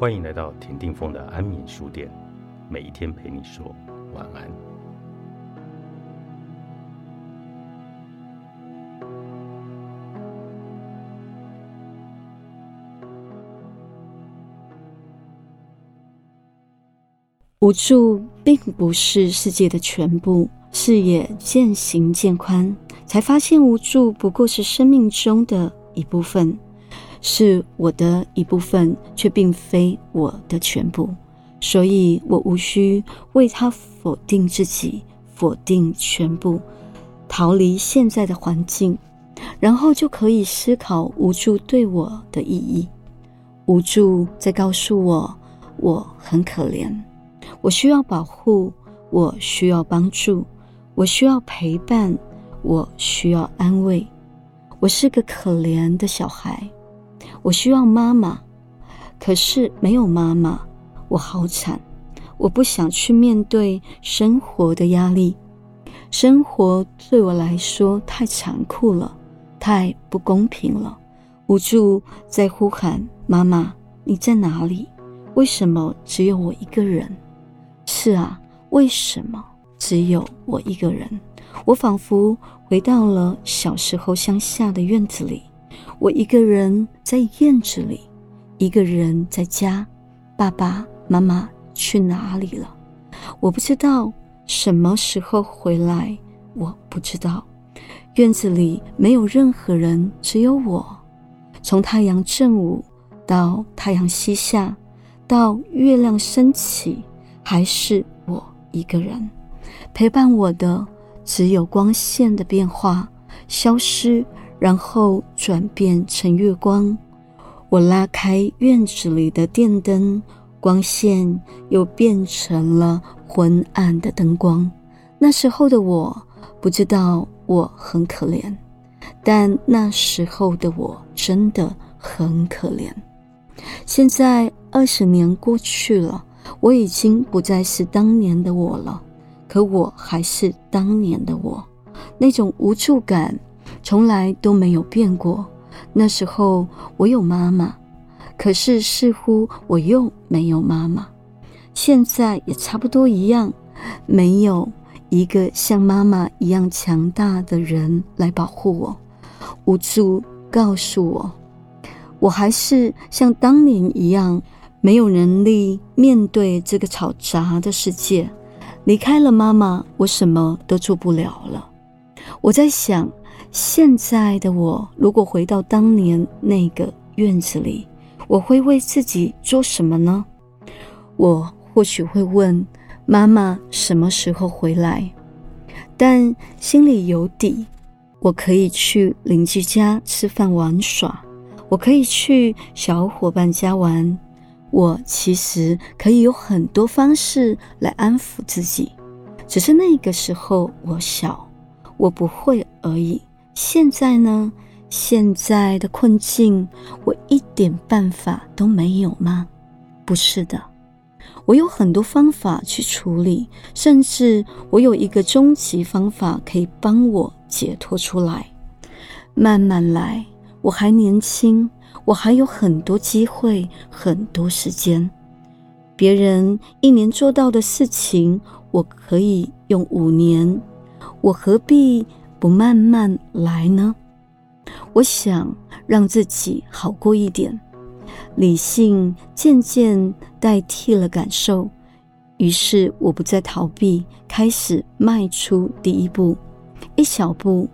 欢迎来到田定峰的安眠书店，每一天陪你说晚安。无助并不是世界的全部，视野渐行渐宽，才发现无助不过是生命中的一部分。是我的一部分，却并非我的全部，所以我无需为他否定自己，否定全部，逃离现在的环境，然后就可以思考无助对我的意义。无助在告诉我，我很可怜，我需要保护，我需要帮助，我需要陪伴，我需要安慰，我是个可怜的小孩。我需要妈妈，可是没有妈妈，我好惨。我不想去面对生活的压力，生活对我来说太残酷了，太不公平了。无助在呼喊：“妈妈，你在哪里？为什么只有我一个人？”是啊，为什么只有我一个人？我仿佛回到了小时候乡下的院子里。我一个人在院子里，一个人在家。爸爸妈妈去哪里了？我不知道什么时候回来。我不知道。院子里没有任何人，只有我。从太阳正午到太阳西下，到月亮升起，还是我一个人。陪伴我的只有光线的变化、消失。然后转变成月光，我拉开院子里的电灯，光线又变成了昏暗的灯光。那时候的我不知道我很可怜，但那时候的我真的很可怜。现在二十年过去了，我已经不再是当年的我了，可我还是当年的我，那种无助感。从来都没有变过。那时候我有妈妈，可是似乎我又没有妈妈。现在也差不多一样，没有一个像妈妈一样强大的人来保护我。无助告诉我，我还是像当年一样，没有能力面对这个吵杂的世界。离开了妈妈，我什么都做不了了。我在想。现在的我，如果回到当年那个院子里，我会为自己做什么呢？我或许会问妈妈什么时候回来，但心里有底，我可以去邻居家吃饭玩耍，我可以去小伙伴家玩，我其实可以有很多方式来安抚自己，只是那个时候我小，我不会而已。现在呢？现在的困境，我一点办法都没有吗？不是的，我有很多方法去处理，甚至我有一个终极方法可以帮我解脱出来。慢慢来，我还年轻，我还有很多机会，很多时间。别人一年做到的事情，我可以用五年，我何必？不慢慢来呢？我想让自己好过一点，理性渐渐代替了感受，于是我不再逃避，开始迈出第一步，一小步，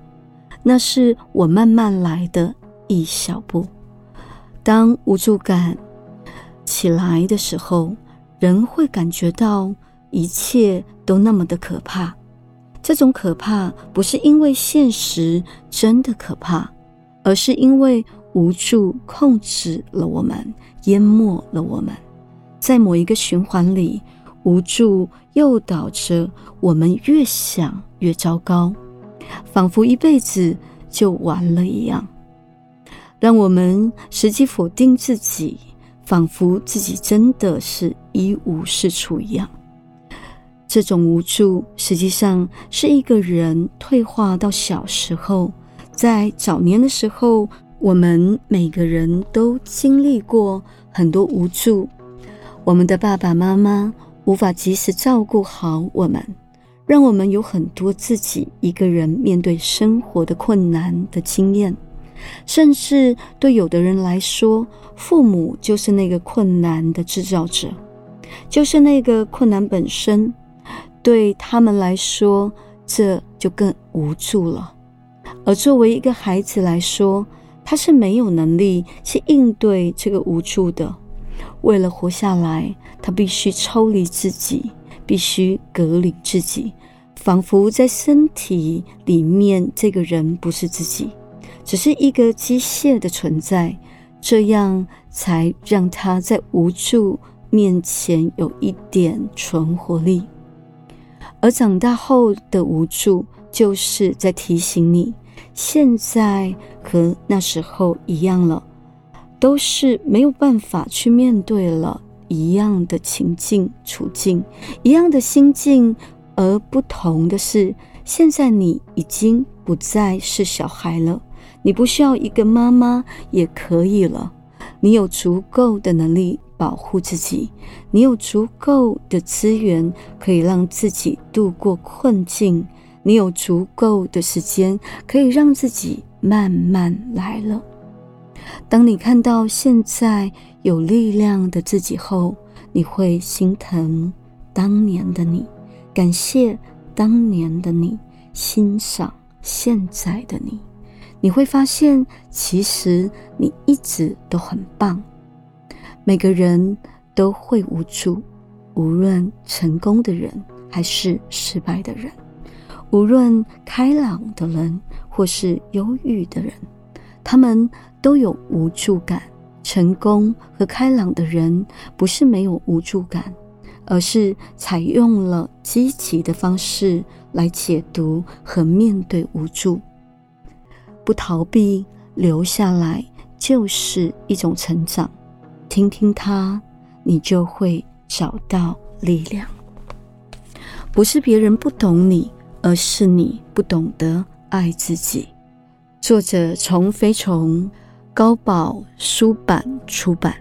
那是我慢慢来的一小步。当无助感起来的时候，人会感觉到一切都那么的可怕。这种可怕不是因为现实真的可怕，而是因为无助控制了我们，淹没了我们。在某一个循环里，无助诱导着我们越想越糟糕，仿佛一辈子就完了一样，让我们实际否定自己，仿佛自己真的是一无是处一样。这种无助，实际上是一个人退化到小时候，在早年的时候，我们每个人都经历过很多无助，我们的爸爸妈妈无法及时照顾好我们，让我们有很多自己一个人面对生活的困难的经验。甚至对有的人来说，父母就是那个困难的制造者，就是那个困难本身。对他们来说，这就更无助了。而作为一个孩子来说，他是没有能力去应对这个无助的。为了活下来，他必须抽离自己，必须隔离自己，仿佛在身体里面，这个人不是自己，只是一个机械的存在。这样才让他在无助面前有一点存活力。而长大后的无助，就是在提醒你。现在和那时候一样了，都是没有办法去面对了一样的情境处境，一样的心境，而不同的是，现在你已经不再是小孩了，你不需要一个妈妈也可以了，你有足够的能力保护自己，你有足够的资源可以让自己度过困境。你有足够的时间，可以让自己慢慢来了。当你看到现在有力量的自己后，你会心疼当年的你，感谢当年的你，欣赏现在的你。你会发现，其实你一直都很棒。每个人都会无助，无论成功的人还是失败的人。无论开朗的人或是忧郁的人，他们都有无助感。成功和开朗的人不是没有无助感，而是采用了积极的方式来解读和面对无助。不逃避，留下来就是一种成长。听听他，你就会找到力量。不是别人不懂你。而是你不懂得爱自己。作者：从飞虫，高宝书版出版。